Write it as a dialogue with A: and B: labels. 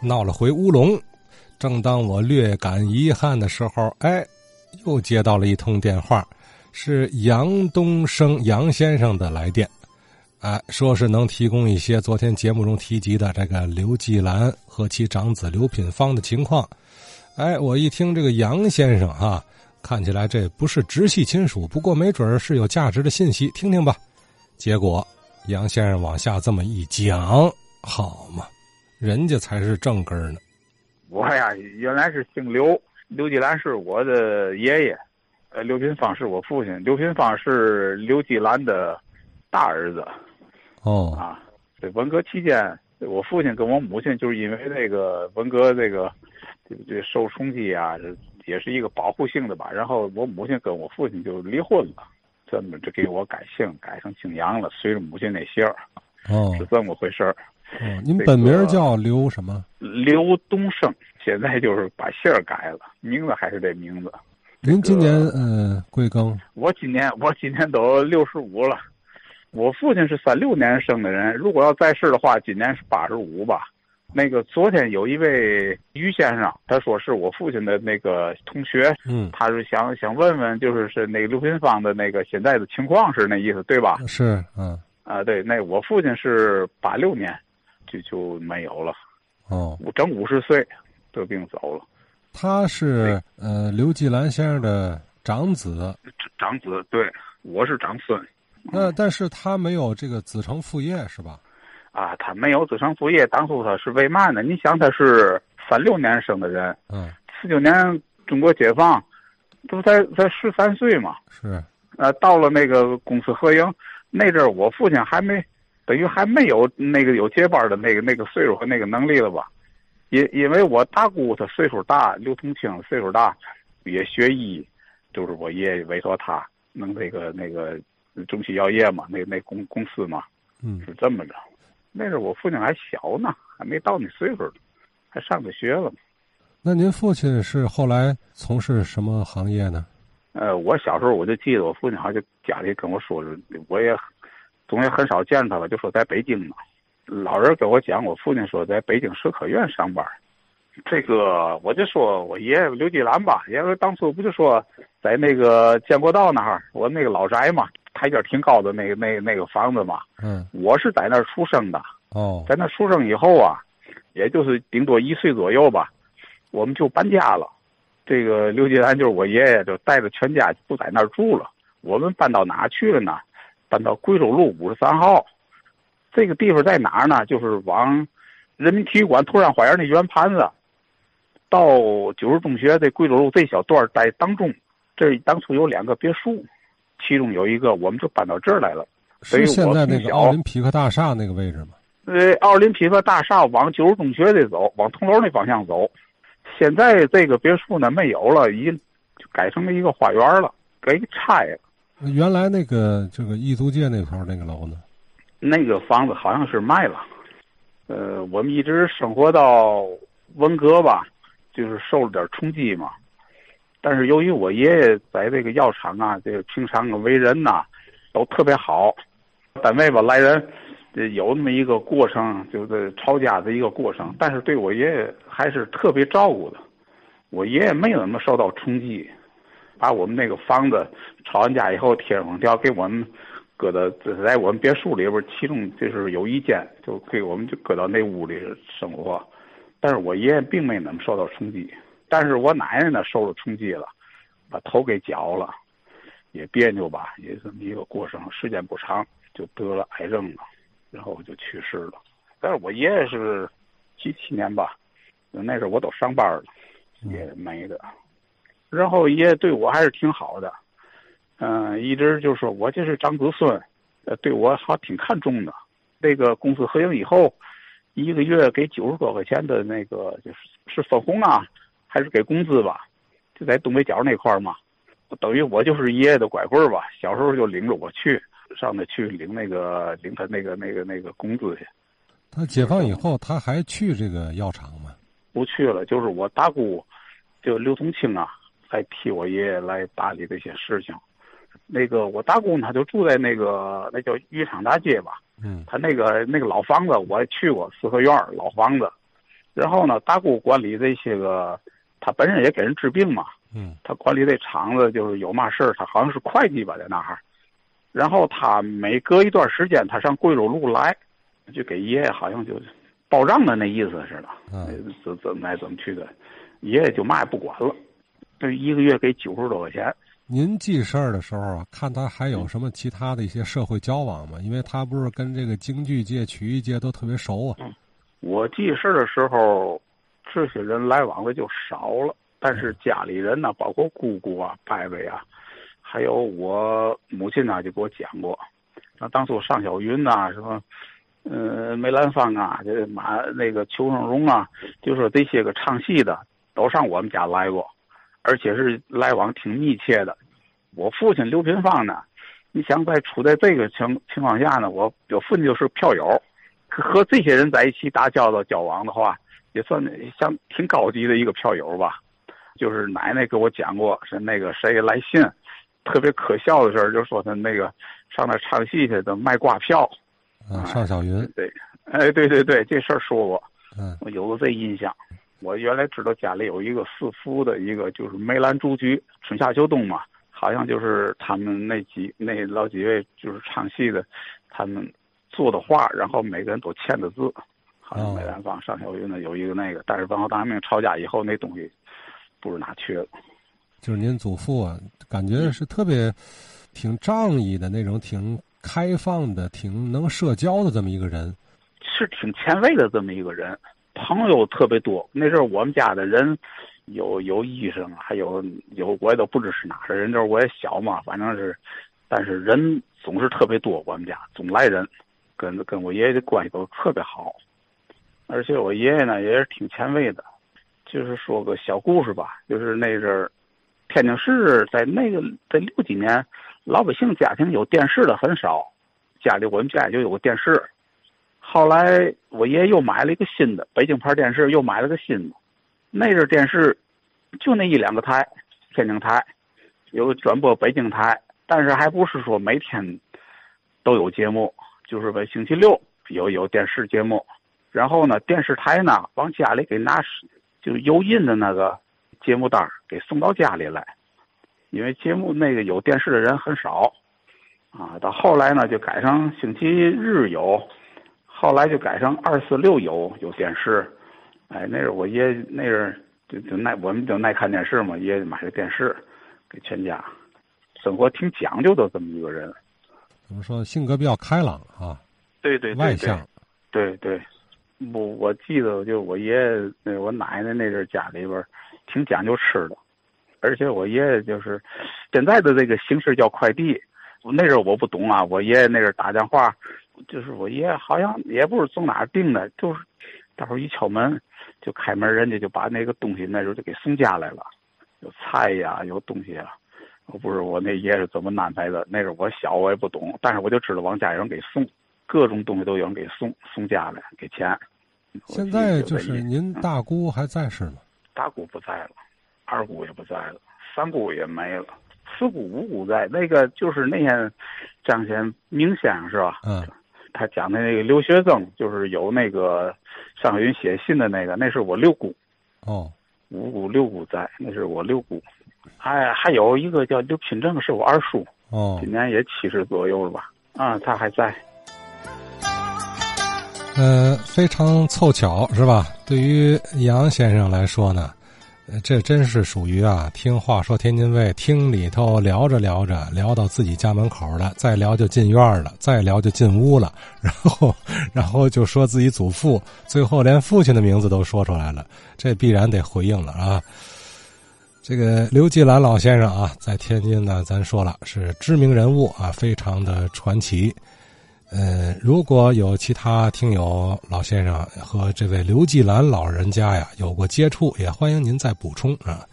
A: 闹了回乌龙。正当我略感遗憾的时候，哎，又接到了一通电话，是杨东升杨先生的来电，哎，说是能提供一些昨天节目中提及的这个刘季兰和其长子刘品芳的情况。哎，我一听这个杨先生哈，看起来这不是直系亲属，不过没准是有价值的信息，听听吧。结果杨先生往下这么一讲，好嘛，人家才是正根儿呢。
B: 我呀，原来是姓刘，刘继兰是我的爷爷，呃，刘平芳是我父亲。刘平芳是刘继兰的大儿子。
A: 哦。
B: 啊，这文革期间，我父亲跟我母亲就是因为那个文革这个，这这？受冲击啊，也是一个保护性的吧。然后我母亲跟我父亲就离婚了，这么就给我改姓，改成姓杨了，随着母亲那姓儿。
A: 哦。
B: 是这么回事儿。
A: 哦，您本名叫刘什么？
B: 刘东胜，现在就是把姓儿改了，名字还是这名字。
A: 您今年呃贵庚？
B: 我今年我今年都六十五了。我父亲是三六年生的人，如果要在世的话，今年是八十五吧。那个昨天有一位于先生，他说是我父亲的那个同学，
A: 嗯，
B: 他是想想问问，就是是那个刘品芳的那个现在的情况是那意思对吧？
A: 是，嗯。
B: 啊，对，那我父亲是八六年。就就没有了，
A: 哦，
B: 整五十岁得病走了。
A: 他是呃刘继兰先生的长子，
B: 长子对，我是长孙。
A: 那但是他没有这个子承父业是吧？
B: 啊，他没有子承父业，当初他是为嘛呢？你想他是三六年生的人，
A: 嗯，
B: 四九年中国解放，这不才才十三岁嘛。
A: 是，
B: 呃，到了那个公私合营那阵儿，我父亲还没。等于还没有那个有接班的那个那个岁数和那个能力了吧？因因为我大姑她岁数大，刘同清岁数大，也学医，就是我爷爷委托他弄那个那个中西药业嘛，那那公公司嘛，
A: 嗯，
B: 是这么着。那时候我父亲还小呢，还没到那岁数呢，还上着学了。
A: 那您父亲是后来从事什么行业呢？
B: 呃，我小时候我就记得我父亲好像家里跟我说着，我也。总也很少见他了，就说在北京呢。老人跟我讲，我父亲说在北京社科院上班。这个我就说我爷爷刘继兰吧，因为当初不就说在那个建国道那儿，我那个老宅嘛，台阶挺高的那个那那个房子嘛。
A: 嗯。
B: 我是在那儿出生的。
A: 哦。
B: 在那出生以后啊，也就是顶多一岁左右吧，我们就搬家了。这个刘继兰就是我爷爷，就带着全家不在那儿住了。我们搬到哪去了呢？搬到贵州路五十三号，这个地方在哪儿呢？就是往人民体育馆突然花园那圆盘子，到九十中学这贵州路这小段在当中。这当初有两个别墅，其中有一个我们就搬到这儿来了。
A: 是现在那个奥林匹克大厦那个位置吗？
B: 呃，奥林匹克大厦往九十中学这走，往铜楼那方向走。现在这个别墅呢没有了，已经改成了一个花园了，给拆了。
A: 原来那个这个义租界那头那个楼呢？
B: 那个房子好像是卖了。呃，我们一直生活到文革吧，就是受了点冲击嘛。但是由于我爷爷在这个药厂啊，这个平常啊为人呐都特别好，单位吧来人有那么一个过程，就是吵架的一个过程。但是对我爷爷还是特别照顾的，我爷爷没怎么受到冲击。把我们那个房子吵完架以后贴封条给我们搁到在我们别墅里边，其中就是有一间就给我们就搁到那屋里生活。但是我爷爷并没怎么受到冲击，但是我奶奶呢受了冲击了，把头给绞了，也别扭吧，也这么一个过程，时间不长就得了癌症了，然后就去世了。但是我爷爷是七七年吧，那时候我都上班了，也没的。然后爷爷对我还是挺好的，嗯，一直就说我就是长子孙，呃，对我还挺看重的。这个公司合营以后，一个月给九十多块钱的那个，就是是分红啊，还是给工资吧？就在东北角那块儿嘛，等于我就是爷爷的拐棍儿吧。小时候就领着我去上那去领那个领他那个那个那个工资去。
A: 他解放以后，他还去这个药厂吗？
B: 不去了，就是我大姑，就刘同清啊。来替我爷爷来打理这些事情，那个我大姑她就住在那个那叫渔场大街吧，
A: 嗯，
B: 他那个那个老房子我也去过四合院老房子，然后呢，大姑管理这些个，他本身也给人治病嘛。
A: 嗯。
B: 他管理这厂子，就是有嘛事儿，他好像是会计吧，在那儿。然后他每隔一段时间，他上贵州路来，就给爷爷好像就报账的那意思似的。
A: 嗯。
B: 怎怎么来怎么去的，爷爷就嘛也不管了，这一个月给九十多块钱。
A: 您记事儿的时候啊，看他还有什么其他的一些社会交往吗？因为他不是跟这个京剧界、曲艺界都特别熟啊。
B: 嗯。我记事儿的时候，这些人来往的就少了，但是家里人呢，包括姑姑啊、伯伯啊，还有我母亲呢，就给我讲过，那当初尚小云呐，什么，呃，梅兰芳啊，这马那个裘盛荣啊，就说这些个唱戏的都上我们家来过，而且是来往挺密切的。我父亲刘平芳呢，你想在处在这个情情况下呢，我我父亲就是票友。和这些人在一起打交道、交往的话，也算像挺高级的一个票友吧。就是奶奶给我讲过，是那个谁来信，特别可笑的事儿，就说他那个上那唱戏去的卖挂票。
A: 啊，尚小云。
B: 对，哎，对对对，这事儿说过。
A: 嗯。
B: 我有个这印象。我原来知道家里有一个四福的一个，就是梅兰竹菊，春夏秋冬嘛，好像就是他们那几那老几位就是唱戏的，他们。做的画，然后每个人都签的字，好像梅兰芳、尚小云呢有一个那个，但是文化大革命抄家以后，那东西不知哪去了。
A: 就是您祖父啊，感觉是特别挺仗义的那种，挺开放的，挺能社交的这么一个人，
B: 是挺前卫的这么一个人，朋友特别多。那阵儿我们家的人有有医生，还有有我也都不知是哪的人，就是我也小嘛，反正是，但是人总是特别多，我们家总来人。跟跟我爷爷的关系都特别好，而且我爷爷呢也是挺前卫的，就是说个小故事吧，就是那阵儿，天津市在那个在六几年，老百姓家庭有电视的很少，家里我们家就有个电视，后来我爷爷又买了一个新的北京牌电视，又买了个新的，那阵电视就那一两个台，天津台，有转播北京台，但是还不是说每天都有节目。就是星期六有有电视节目，然后呢，电视台呢往家里给拿，就油印的那个节目单给送到家里来，因为节目那个有电视的人很少，啊，到后来呢就改成星期日有，后来就改成二四六有有电视，哎，那是我爷那是就就耐我们就耐看电视嘛，爷爷买个电视给全家，生活挺讲究的这么一个人。
A: 怎么说？性格比较开朗啊，
B: 对对
A: 外向，
B: 对对。我我记得，就我爷爷那我奶奶那阵家里边挺讲究吃的，而且我爷爷就是现在的这个形式叫快递。那阵我不懂啊，我爷爷那阵打电话，就是我爷爷好像也不是从哪儿订的，就是到时候一敲门就开门，人家就把那个东西那时候就给送家来了，有菜呀，有东西啊。我不是我那爷是怎么安排的？那时候我小，我也不懂，但是我就知道往家有人给送，各种东西都有人给送，送家来给钱。
A: 现在就是您大姑还在世吗？
B: 大姑不在了，二姑也不在了，三姑也没了，四姑五姑在。那个就是那天张先明先生是吧？
A: 嗯。
B: 他讲的那个留学生，就是有那个上云写信的那个，那是我六姑。
A: 哦。
B: 五姑六姑在，那是我六姑。还，还有一个叫刘品正，是我二叔，
A: 哦，
B: 今年也七十左右了吧？啊，他还在。
A: 呃，非常凑巧，是吧？对于杨先生来说呢，这真是属于啊，听话说天津卫，听里头聊着聊着，聊到自己家门口了，再聊就进院了，再聊就进屋了，然后，然后就说自己祖父，最后连父亲的名字都说出来了，这必然得回应了啊。这个刘继兰老先生啊，在天津呢，咱说了是知名人物啊，非常的传奇。嗯，如果有其他听友老先生和这位刘继兰老人家呀有过接触，也欢迎您再补充啊。